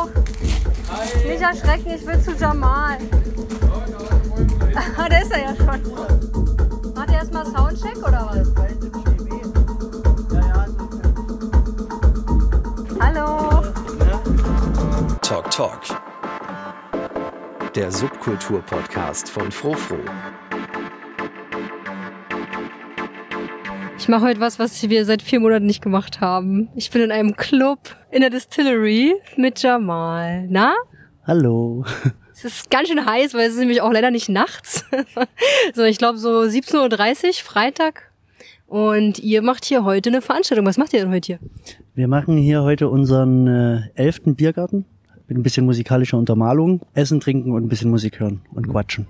Hallo. Nicht erschrecken, ich will zu Jamal. Ah, der ist er ja schon. Macht ihr erstmal Soundcheck oder was? Hallo. Talk Talk. Der Subkultur-Podcast von Frofro. Mache heute was, was wir seit vier Monaten nicht gemacht haben. Ich bin in einem Club in der Distillery mit Jamal. Na? Hallo. Es ist ganz schön heiß, weil es ist nämlich auch leider nicht nachts. so, ich glaube so 17.30 Uhr, Freitag. Und ihr macht hier heute eine Veranstaltung. Was macht ihr denn heute hier? Wir machen hier heute unseren äh, elften Biergarten mit ein bisschen musikalischer Untermalung. Essen, trinken und ein bisschen Musik hören und quatschen.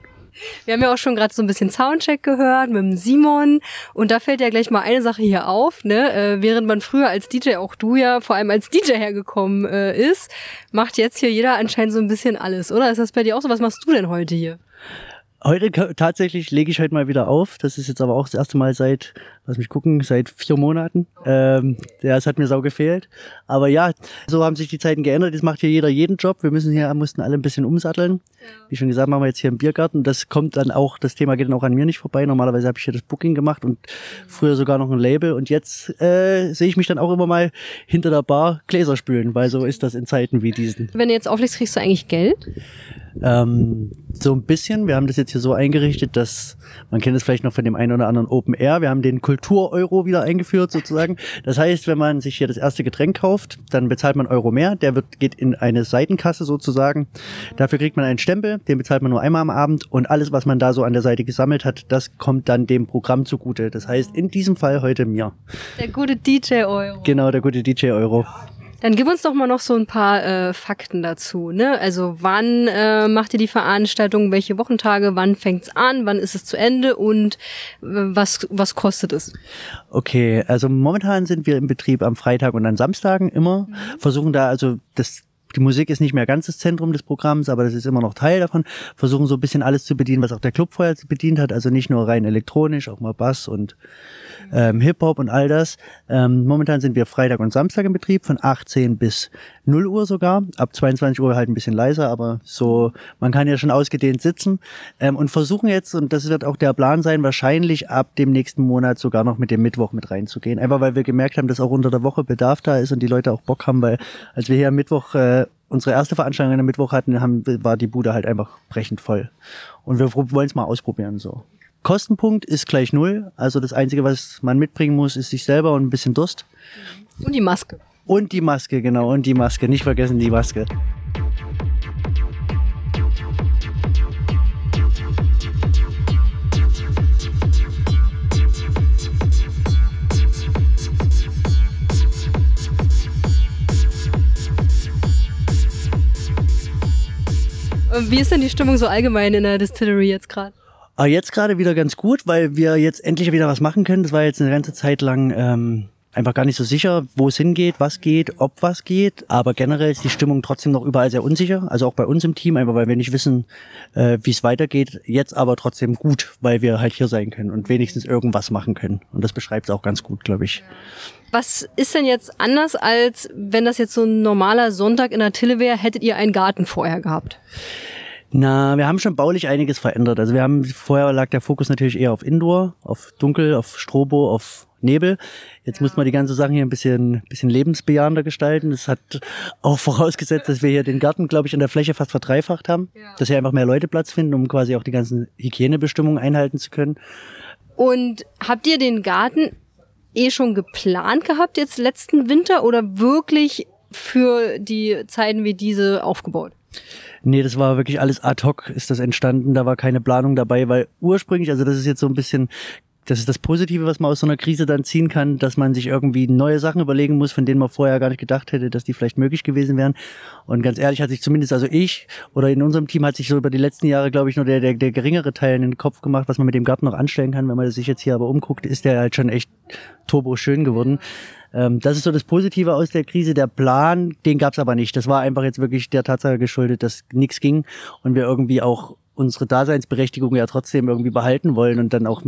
Wir haben ja auch schon gerade so ein bisschen Soundcheck gehört mit dem Simon und da fällt ja gleich mal eine Sache hier auf, ne? Äh, während man früher als DJ, auch du ja vor allem als DJ hergekommen äh, ist, macht jetzt hier jeder anscheinend so ein bisschen alles, oder? Ist das bei dir auch so? Was machst du denn heute hier? Heute tatsächlich lege ich heute mal wieder auf. Das ist jetzt aber auch das erste Mal seit, lass mich gucken, seit vier Monaten. Ähm, ja, es hat mir sau gefehlt. Aber ja, so haben sich die Zeiten geändert. Jetzt macht hier jeder jeden Job. Wir müssen hier, mussten alle ein bisschen umsatteln. Ja. Wie schon gesagt, machen wir jetzt hier im Biergarten. Das kommt dann auch, das Thema geht dann auch an mir nicht vorbei. Normalerweise habe ich hier das Booking gemacht und früher sogar noch ein Label. Und jetzt äh, sehe ich mich dann auch immer mal hinter der Bar Gläser spülen, weil so ist das in Zeiten wie diesen. Wenn du jetzt auflegst, kriegst du eigentlich Geld? Ähm, so ein bisschen. Wir haben das jetzt hier so eingerichtet, dass man kennt es vielleicht noch von dem einen oder anderen Open Air. Wir haben den Kultur-Euro wieder eingeführt sozusagen. Das heißt, wenn man sich hier das erste Getränk kauft, dann bezahlt man Euro mehr. Der wird, geht in eine Seitenkasse sozusagen. Dafür kriegt man einen Stempel, den bezahlt man nur einmal am Abend und alles, was man da so an der Seite gesammelt hat, das kommt dann dem Programm zugute. Das heißt, in diesem Fall heute mir. Der gute DJ-Euro. Genau, der gute DJ-Euro. Dann gib uns doch mal noch so ein paar äh, Fakten dazu. Ne? Also wann äh, macht ihr die Veranstaltung, welche Wochentage, wann fängt's an, wann ist es zu Ende und äh, was, was kostet es? Okay, also momentan sind wir im Betrieb am Freitag und an Samstagen immer. Mhm. Versuchen da also das die Musik ist nicht mehr ganz das Zentrum des Programms, aber das ist immer noch Teil davon. Versuchen so ein bisschen alles zu bedienen, was auch der Club vorher bedient hat. Also nicht nur rein elektronisch, auch mal Bass und ähm, Hip-Hop und all das. Ähm, momentan sind wir Freitag und Samstag im Betrieb von 18 bis 0 Uhr sogar. Ab 22 Uhr halt ein bisschen leiser, aber so, man kann ja schon ausgedehnt sitzen ähm, und versuchen jetzt, und das wird auch der Plan sein, wahrscheinlich ab dem nächsten Monat sogar noch mit dem Mittwoch mit reinzugehen. Einfach weil wir gemerkt haben, dass auch unter der Woche Bedarf da ist und die Leute auch Bock haben, weil als wir hier am Mittwoch äh, unsere erste Veranstaltung am Mittwoch hatten, haben, war die Bude halt einfach brechend voll. Und wir wollen es mal ausprobieren so. Kostenpunkt ist gleich null. Also das Einzige, was man mitbringen muss, ist sich selber und ein bisschen Durst. Und die Maske. Und die Maske, genau. Und die Maske. Nicht vergessen die Maske. Wie ist denn die Stimmung so allgemein in der Distillery jetzt gerade? Aber jetzt gerade wieder ganz gut, weil wir jetzt endlich wieder was machen können. Das war jetzt eine ganze Zeit lang ähm, einfach gar nicht so sicher, wo es hingeht, was geht, ob was geht. Aber generell ist die Stimmung trotzdem noch überall sehr unsicher. Also auch bei uns im Team, einfach weil wir nicht wissen, äh, wie es weitergeht. Jetzt aber trotzdem gut, weil wir halt hier sein können und wenigstens irgendwas machen können. Und das beschreibt es auch ganz gut, glaube ich. Was ist denn jetzt anders, als wenn das jetzt so ein normaler Sonntag in der Tille wäre, hättet ihr einen Garten vorher gehabt? Na, wir haben schon baulich einiges verändert. Also wir haben, vorher lag der Fokus natürlich eher auf Indoor, auf Dunkel, auf Strobo, auf Nebel. Jetzt ja. muss man die ganze Sache hier ein bisschen, bisschen lebensbejahender gestalten. Das hat auch vorausgesetzt, dass wir hier den Garten, glaube ich, in der Fläche fast verdreifacht haben. Ja. Dass hier einfach mehr Leute Platz finden, um quasi auch die ganzen Hygienebestimmungen einhalten zu können. Und habt ihr den Garten eh schon geplant gehabt jetzt letzten Winter oder wirklich für die Zeiten wie diese aufgebaut? Nee, das war wirklich alles ad hoc ist das entstanden. Da war keine Planung dabei, weil ursprünglich, also das ist jetzt so ein bisschen das ist das Positive, was man aus so einer Krise dann ziehen kann, dass man sich irgendwie neue Sachen überlegen muss, von denen man vorher gar nicht gedacht hätte, dass die vielleicht möglich gewesen wären. Und ganz ehrlich hat sich zumindest, also ich oder in unserem Team hat sich so über die letzten Jahre, glaube ich, nur der, der, der geringere Teil in den Kopf gemacht, was man mit dem Garten noch anstellen kann. Wenn man sich jetzt hier aber umguckt, ist der halt schon echt turbo schön geworden. Ähm, das ist so das Positive aus der Krise. Der Plan, den gab es aber nicht. Das war einfach jetzt wirklich der Tatsache geschuldet, dass nichts ging und wir irgendwie auch unsere Daseinsberechtigung ja trotzdem irgendwie behalten wollen und dann auch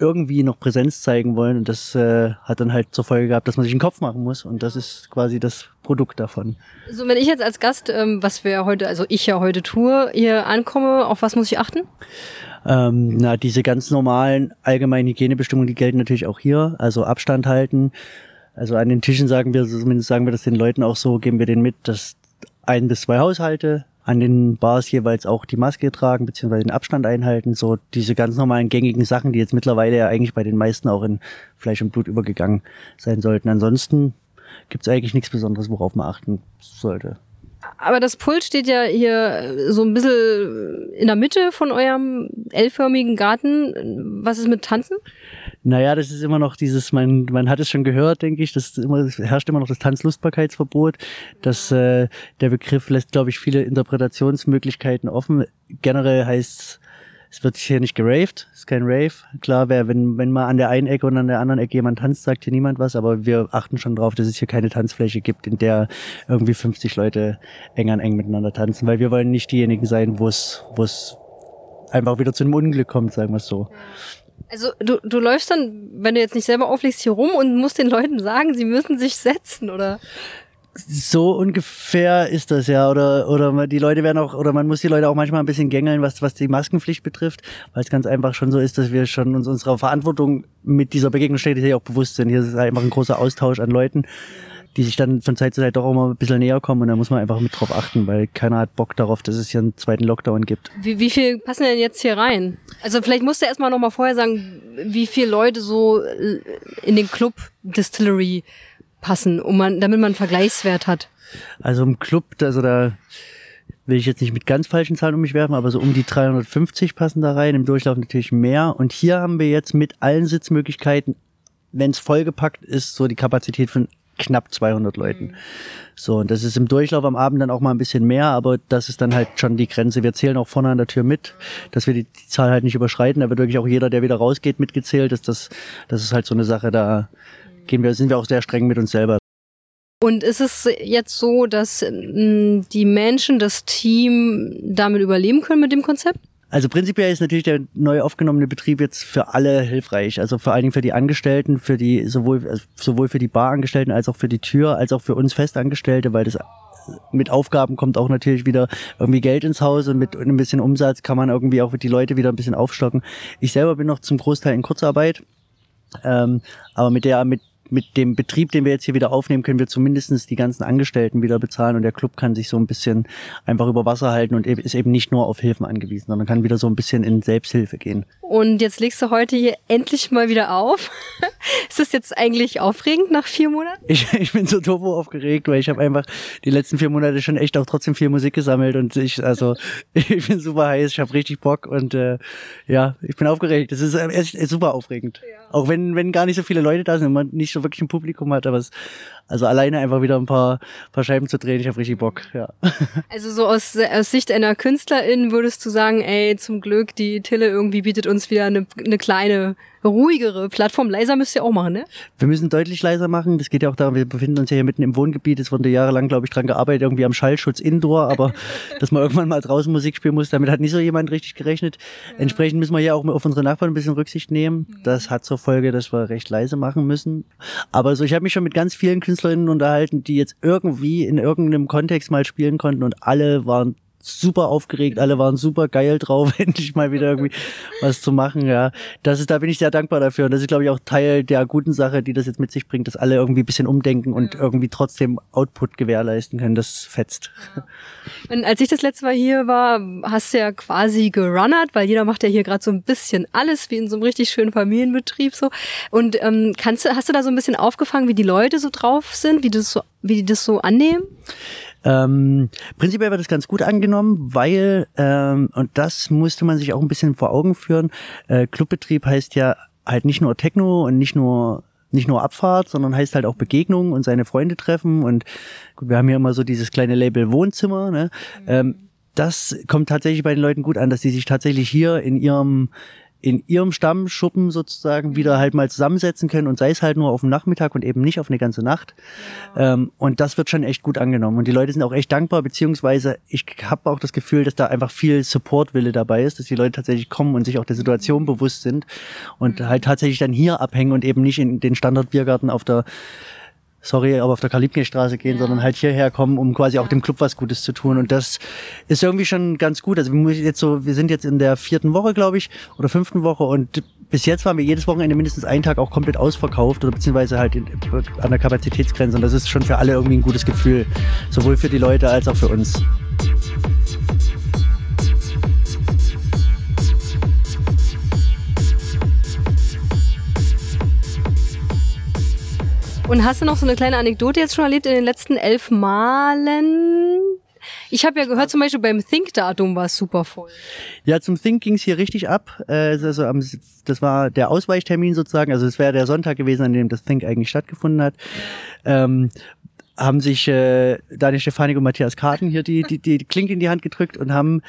irgendwie noch Präsenz zeigen wollen. Und das äh, hat dann halt zur Folge gehabt, dass man sich einen Kopf machen muss. Und das ist quasi das Produkt davon. So, wenn ich jetzt als Gast, ähm, was wir heute, also ich ja heute tue, hier ankomme, auf was muss ich achten? Ähm, na, diese ganz normalen allgemeinen Hygienebestimmungen, die gelten natürlich auch hier. Also Abstand halten. Also an den Tischen sagen wir, zumindest sagen wir das den Leuten auch so, geben wir denen mit, dass ein bis zwei Haushalte an den Bars jeweils auch die Maske tragen, beziehungsweise den Abstand einhalten. So diese ganz normalen gängigen Sachen, die jetzt mittlerweile ja eigentlich bei den meisten auch in Fleisch und Blut übergegangen sein sollten. Ansonsten gibt's eigentlich nichts Besonderes, worauf man achten sollte. Aber das Pult steht ja hier so ein bisschen in der Mitte von eurem L-förmigen Garten. Was ist mit Tanzen? Naja, das ist immer noch dieses, man, man hat es schon gehört, denke ich, das, immer, das herrscht immer noch das Tanzlustbarkeitsverbot. Das, äh, der Begriff lässt, glaube ich, viele Interpretationsmöglichkeiten offen. Generell heißt es wird hier nicht geraved, ist kein Rave. Klar, wer, wenn, wenn mal an der einen Ecke und an der anderen Ecke jemand tanzt, sagt hier niemand was, aber wir achten schon drauf, dass es hier keine Tanzfläche gibt, in der irgendwie 50 Leute eng an eng miteinander tanzen, weil wir wollen nicht diejenigen sein, wo es, wo es einfach wieder zu einem Unglück kommt, sagen wir es so. Also du, du läufst dann, wenn du jetzt nicht selber auflegst, hier rum und musst den Leuten sagen, sie müssen sich setzen, oder? So ungefähr ist das ja, oder oder die Leute werden auch oder man muss die Leute auch manchmal ein bisschen gängeln, was was die Maskenpflicht betrifft, weil es ganz einfach schon so ist, dass wir schon uns unserer Verantwortung mit dieser Begegnung auch bewusst sind. Hier ist einfach ein großer Austausch an Leuten, die sich dann von Zeit zu Zeit doch auch mal ein bisschen näher kommen und da muss man einfach mit drauf achten, weil keiner hat Bock darauf, dass es hier einen zweiten Lockdown gibt. Wie, wie viel passen denn jetzt hier rein? Also vielleicht musst du erstmal noch mal vorher sagen, wie viele Leute so in den Club Distillery passen, um man, damit man einen Vergleichswert hat? Also im Club, also da will ich jetzt nicht mit ganz falschen Zahlen um mich werfen, aber so um die 350 passen da rein, im Durchlauf natürlich mehr. Und hier haben wir jetzt mit allen Sitzmöglichkeiten, wenn es vollgepackt ist, so die Kapazität von knapp 200 Leuten. Mhm. So, und das ist im Durchlauf am Abend dann auch mal ein bisschen mehr, aber das ist dann halt schon die Grenze. Wir zählen auch vorne an der Tür mit, dass wir die, die Zahl halt nicht überschreiten. Da wird wirklich auch jeder, der wieder rausgeht, mitgezählt. Das, das, das ist halt so eine Sache, da gehen wir, sind wir auch sehr streng mit uns selber. Und ist es jetzt so, dass mh, die Menschen, das Team damit überleben können mit dem Konzept? Also prinzipiell ist natürlich der neu aufgenommene Betrieb jetzt für alle hilfreich. Also vor allen Dingen für die Angestellten, für die sowohl also sowohl für die Barangestellten als auch für die Tür, als auch für uns Festangestellte, weil das mit Aufgaben kommt auch natürlich wieder irgendwie Geld ins Haus und mit ein bisschen Umsatz kann man irgendwie auch die Leute wieder ein bisschen aufstocken. Ich selber bin noch zum Großteil in Kurzarbeit, ähm, aber mit der mit mit dem Betrieb, den wir jetzt hier wieder aufnehmen, können wir zumindestens die ganzen Angestellten wieder bezahlen und der Club kann sich so ein bisschen einfach über Wasser halten und ist eben nicht nur auf Hilfen angewiesen, sondern kann wieder so ein bisschen in Selbsthilfe gehen. Und jetzt legst du heute hier endlich mal wieder auf. ist das jetzt eigentlich aufregend nach vier Monaten? Ich, ich bin so turbo aufgeregt, weil ich habe einfach die letzten vier Monate schon echt auch trotzdem viel Musik gesammelt und ich, also ich bin super heiß, ich habe richtig Bock und äh, ja, ich bin aufgeregt. Das ist echt super aufregend. Ja. Auch wenn, wenn gar nicht so viele Leute da sind und man nicht so wirklich ein Publikum hat, aber es, also alleine einfach wieder ein paar, paar Scheiben zu drehen, ich habe richtig Bock, ja. Also so aus, aus Sicht einer Künstlerin würdest du sagen, ey, zum Glück, die Tille irgendwie bietet uns wieder eine, eine kleine ruhigere Plattform. Leiser müsst ihr auch machen, ne? Wir müssen deutlich leiser machen. Das geht ja auch darum, wir befinden uns ja hier mitten im Wohngebiet. Es wurde jahrelang, glaube ich, dran gearbeitet, irgendwie am Schallschutz Indoor, aber dass man irgendwann mal draußen Musik spielen muss, damit hat nicht so jemand richtig gerechnet. Ja. Entsprechend müssen wir ja auch auf unsere Nachbarn ein bisschen Rücksicht nehmen. Mhm. Das hat zur Folge, dass wir recht leise machen müssen. Aber so, ich habe mich schon mit ganz vielen Künstlerinnen unterhalten, die jetzt irgendwie in irgendeinem Kontext mal spielen konnten und alle waren super aufgeregt, alle waren super geil drauf, endlich mal wieder irgendwie was zu machen, ja. Das ist, da bin ich sehr dankbar dafür und das ist, glaube ich, auch Teil der guten Sache, die das jetzt mit sich bringt, dass alle irgendwie ein bisschen umdenken und irgendwie trotzdem Output gewährleisten können. Das fetzt. Ja. Und als ich das letzte Mal hier war, hast du ja quasi gerunnert, weil jeder macht ja hier gerade so ein bisschen alles, wie in so einem richtig schönen Familienbetrieb so. Und ähm, kannst du, hast du da so ein bisschen aufgefangen, wie die Leute so drauf sind, wie das so, wie die das so annehmen? Ähm, prinzipiell wird das ganz gut angenommen, weil, ähm, und das musste man sich auch ein bisschen vor Augen führen, äh, Clubbetrieb heißt ja halt nicht nur Techno und nicht nur nicht nur Abfahrt, sondern heißt halt auch Begegnung und seine Freunde treffen. Und gut, wir haben hier immer so dieses kleine Label Wohnzimmer. Ne? Mhm. Ähm, das kommt tatsächlich bei den Leuten gut an, dass die sich tatsächlich hier in ihrem in ihrem Stammschuppen sozusagen wieder halt mal zusammensetzen können und sei es halt nur auf dem Nachmittag und eben nicht auf eine ganze Nacht. Ja. Ähm, und das wird schon echt gut angenommen. Und die Leute sind auch echt dankbar, beziehungsweise ich habe auch das Gefühl, dass da einfach viel Supportwille dabei ist, dass die Leute tatsächlich kommen und sich auch der Situation mhm. bewusst sind und mhm. halt tatsächlich dann hier abhängen und eben nicht in den Standardbiergarten auf der sorry, aber auf der Kalibke-Straße gehen, ja. sondern halt hierher kommen, um quasi ja. auch dem Club was Gutes zu tun. Und das ist irgendwie schon ganz gut. Also wir jetzt so, wir sind jetzt in der vierten Woche, glaube ich, oder fünften Woche und bis jetzt waren wir jedes Wochenende mindestens einen Tag auch komplett ausverkauft oder beziehungsweise halt in, an der Kapazitätsgrenze. Und das ist schon für alle irgendwie ein gutes Gefühl. Sowohl für die Leute als auch für uns. Und hast du noch so eine kleine Anekdote jetzt schon erlebt in den letzten elf Malen? Ich habe ja gehört, zum Beispiel beim Think-Datum war es super voll. Ja, zum Think ging es hier richtig ab. Äh, also das war der Ausweichtermin sozusagen. Also es wäre der Sonntag gewesen, an dem das Think eigentlich stattgefunden hat. Ähm, haben sich äh, Daniel Stefanik und Matthias Karten hier die, die, die Klinke in die Hand gedrückt und haben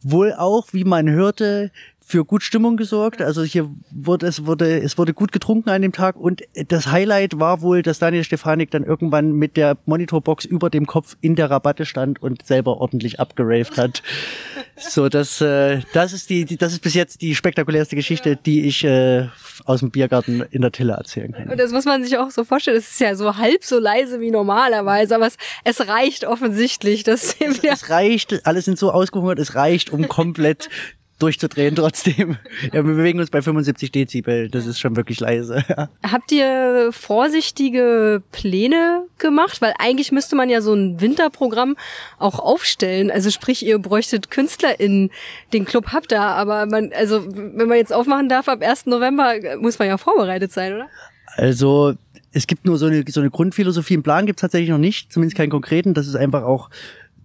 wohl auch, wie man hörte, für gut Stimmung gesorgt. Also hier wurde es wurde es wurde gut getrunken an dem Tag und das Highlight war wohl, dass Daniel Stefanik dann irgendwann mit der Monitorbox über dem Kopf in der Rabatte stand und selber ordentlich abgeraved hat. so, das äh, das ist die, die das ist bis jetzt die spektakulärste Geschichte, die ich äh, aus dem Biergarten in der Tille erzählen kann. Und das muss man sich auch so vorstellen. Es ist ja so halb so leise wie normalerweise, aber es, es reicht offensichtlich, dass es reicht. Alle sind so ausgehungert. Es reicht, um komplett durchzudrehen trotzdem. Ja, wir bewegen uns bei 75 Dezibel, das ist schon wirklich leise. Habt ihr vorsichtige Pläne gemacht? Weil eigentlich müsste man ja so ein Winterprogramm auch aufstellen. Also sprich, ihr bräuchtet Künstler in den Club habt ihr, aber man, also wenn man jetzt aufmachen darf ab 1. November, muss man ja vorbereitet sein, oder? Also es gibt nur so eine, so eine Grundphilosophie. Einen Plan gibt es tatsächlich noch nicht, zumindest keinen konkreten. Das ist einfach auch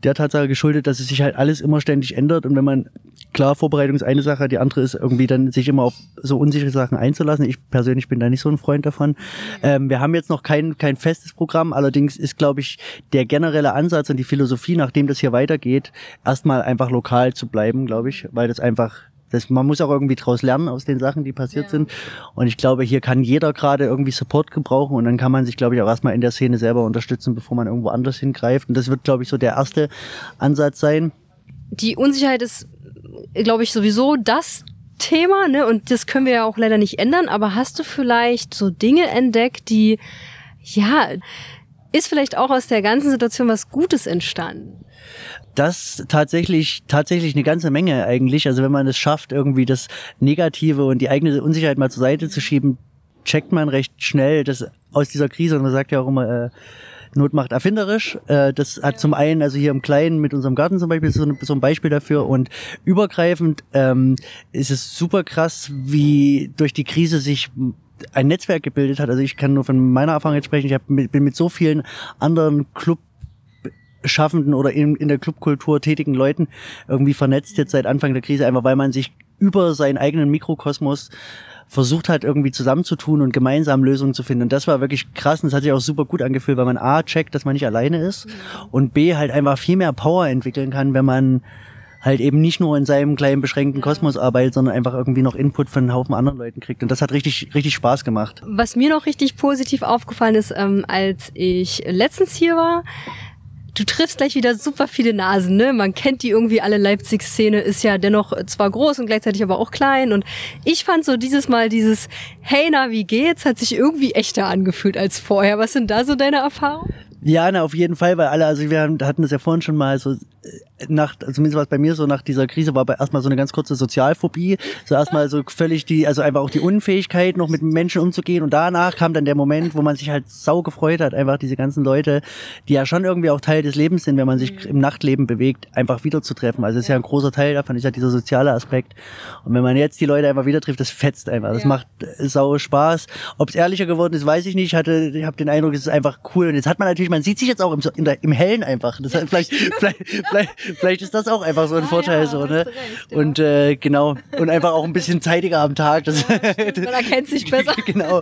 der Tatsache geschuldet, dass es sich halt alles immer ständig ändert und wenn man klar Vorbereitung ist eine Sache, die andere ist irgendwie dann sich immer auf so unsichere Sachen einzulassen. Ich persönlich bin da nicht so ein Freund davon. Ähm, wir haben jetzt noch kein kein festes Programm, allerdings ist glaube ich der generelle Ansatz und die Philosophie, nachdem das hier weitergeht, erstmal einfach lokal zu bleiben, glaube ich, weil das einfach das, man muss auch irgendwie draus lernen aus den Sachen, die passiert ja. sind. Und ich glaube, hier kann jeder gerade irgendwie Support gebrauchen und dann kann man sich, glaube ich, auch erstmal in der Szene selber unterstützen, bevor man irgendwo anders hingreift. Und das wird, glaube ich, so der erste Ansatz sein. Die Unsicherheit ist, glaube ich, sowieso das Thema, ne? Und das können wir ja auch leider nicht ändern. Aber hast du vielleicht so Dinge entdeckt, die, ja, ist vielleicht auch aus der ganzen Situation was Gutes entstanden? Das tatsächlich, tatsächlich eine ganze Menge eigentlich. Also wenn man es schafft, irgendwie das Negative und die eigene Unsicherheit mal zur Seite zu schieben, checkt man recht schnell, dass aus dieser Krise, und man sagt ja auch immer, äh, Not macht erfinderisch. Äh, das hat zum einen, also hier im Kleinen mit unserem Garten zum Beispiel, so, so ein Beispiel dafür. Und übergreifend ähm, ist es super krass, wie durch die Krise sich ein Netzwerk gebildet hat. Also ich kann nur von meiner Erfahrung jetzt sprechen. Ich hab bin mit so vielen anderen Club Schaffenden oder in, in der Clubkultur tätigen Leuten irgendwie vernetzt jetzt seit Anfang der Krise, einfach weil man sich über seinen eigenen Mikrokosmos versucht hat, irgendwie zusammenzutun und gemeinsam Lösungen zu finden. Und das war wirklich krass und das hat sich auch super gut angefühlt, weil man A checkt, dass man nicht alleine ist und B halt einfach viel mehr Power entwickeln kann, wenn man halt eben nicht nur in seinem kleinen beschränkten Kosmos arbeitet, sondern einfach irgendwie noch Input von einem Haufen anderen Leuten kriegt. Und das hat richtig, richtig Spaß gemacht. Was mir noch richtig positiv aufgefallen ist, ähm, als ich letztens hier war, du triffst gleich wieder super viele Nasen, ne? Man kennt die irgendwie alle. Leipzig-Szene ist ja dennoch zwar groß und gleichzeitig aber auch klein. Und ich fand so dieses Mal dieses Hey, na, wie geht's? hat sich irgendwie echter angefühlt als vorher. Was sind da so deine Erfahrungen? Ja, na, auf jeden Fall, weil alle, also wir hatten das ja vorhin schon mal so, nach, zumindest war es bei mir so, nach dieser Krise war bei erstmal so eine ganz kurze Sozialphobie, so erstmal so völlig die, also einfach auch die Unfähigkeit, noch mit Menschen umzugehen und danach kam dann der Moment, wo man sich halt sau gefreut hat, einfach diese ganzen Leute, die ja schon irgendwie auch Teil des Lebens sind, wenn man sich im Nachtleben bewegt, einfach wiederzutreffen. Also es ist ja ein großer Teil davon, ist ja dieser soziale Aspekt. Und wenn man jetzt die Leute einfach wieder trifft, das fetzt einfach, das ja. macht sau Spaß. Ob es ehrlicher geworden ist, weiß ich nicht. Ich hatte, ich habe den Eindruck, es ist einfach cool. Und jetzt hat man natürlich, man sieht sich jetzt auch im, der, im Hellen einfach. Das hat vielleicht, vielleicht, vielleicht, Vielleicht ist das auch einfach so ein Ah, Vorteil ja, so, ne? recht, ja. Und äh, genau. Und einfach auch ein bisschen zeitiger am Tag. Das, Man erkennt sich besser. genau.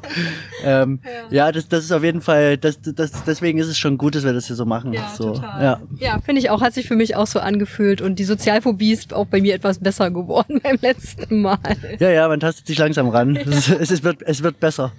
Ähm, ja, das, das ist auf jeden Fall, das, das, deswegen ist es schon gut, dass wir das hier so machen. Ja, so, total. Ja. Ja, finde ich auch, hat sich für mich auch so angefühlt und die Sozialphobie ist auch bei mir etwas besser geworden beim letzten Mal. ja, ja, man tastet sich langsam ran. Es, es, wird, es wird besser.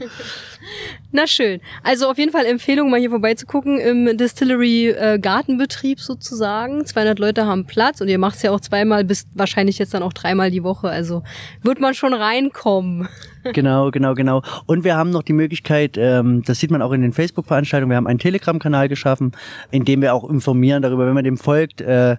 Na schön. Also auf jeden Fall Empfehlung, mal hier vorbeizugucken im Distillery äh, Gartenbetrieb sozusagen. 200 Leute haben Platz und ihr macht's ja auch zweimal bis wahrscheinlich jetzt dann auch dreimal die Woche. Also wird man schon reinkommen. Genau, genau, genau. Und wir haben noch die Möglichkeit, ähm, das sieht man auch in den Facebook-Veranstaltungen, wir haben einen Telegram-Kanal geschaffen, in dem wir auch informieren darüber, wenn man dem folgt, äh,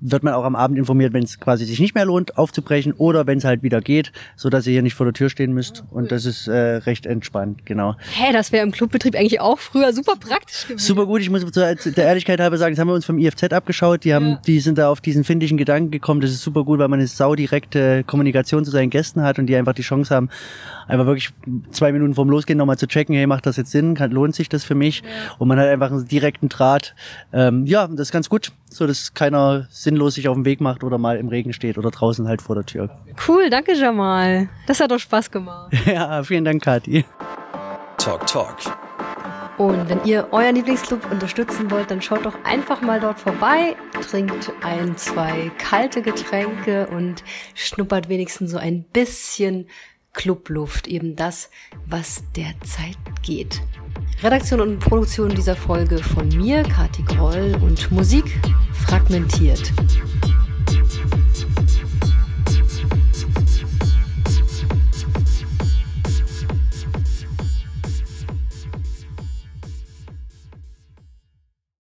wird man auch am Abend informiert, wenn es quasi sich nicht mehr lohnt, aufzubrechen oder wenn es halt wieder geht, so dass ihr hier nicht vor der Tür stehen müsst. Und das ist äh, recht entspannt, genau. Hä, das wäre im Clubbetrieb eigentlich auch früher super praktisch gewesen. Super gut, ich muss zur der Ehrlichkeit halber sagen, das haben wir uns vom IFZ abgeschaut. Die haben, Ja. die sind da auf diesen findigen Gedanken gekommen. Das ist super gut, weil man eine saudirekte Kommunikation zu seinen Gästen hat und die einfach die Chance haben, einfach wirklich zwei Minuten vorm Losgehen nochmal zu checken, hey, macht das jetzt Sinn? Kann, lohnt sich das für mich? Und man hat einfach einen direkten Draht. Ähm, ja, das ist ganz gut, so dass keiner sinnlos sich auf den Weg macht oder mal im Regen steht oder draußen halt vor der Tür. Cool, danke Jamal. Das hat doch Spaß gemacht. ja, vielen Dank, Kathi. Talk Talk. Und wenn ihr euren Lieblingsclub unterstützen wollt, dann schaut doch einfach mal dort vorbei, trinkt ein, zwei kalte Getränke und schnuppert wenigstens so ein bisschen Clubluft, eben das, was derzeit geht. Redaktion und Produktion dieser Folge von mir, Kati Groll und Musik fragmentiert.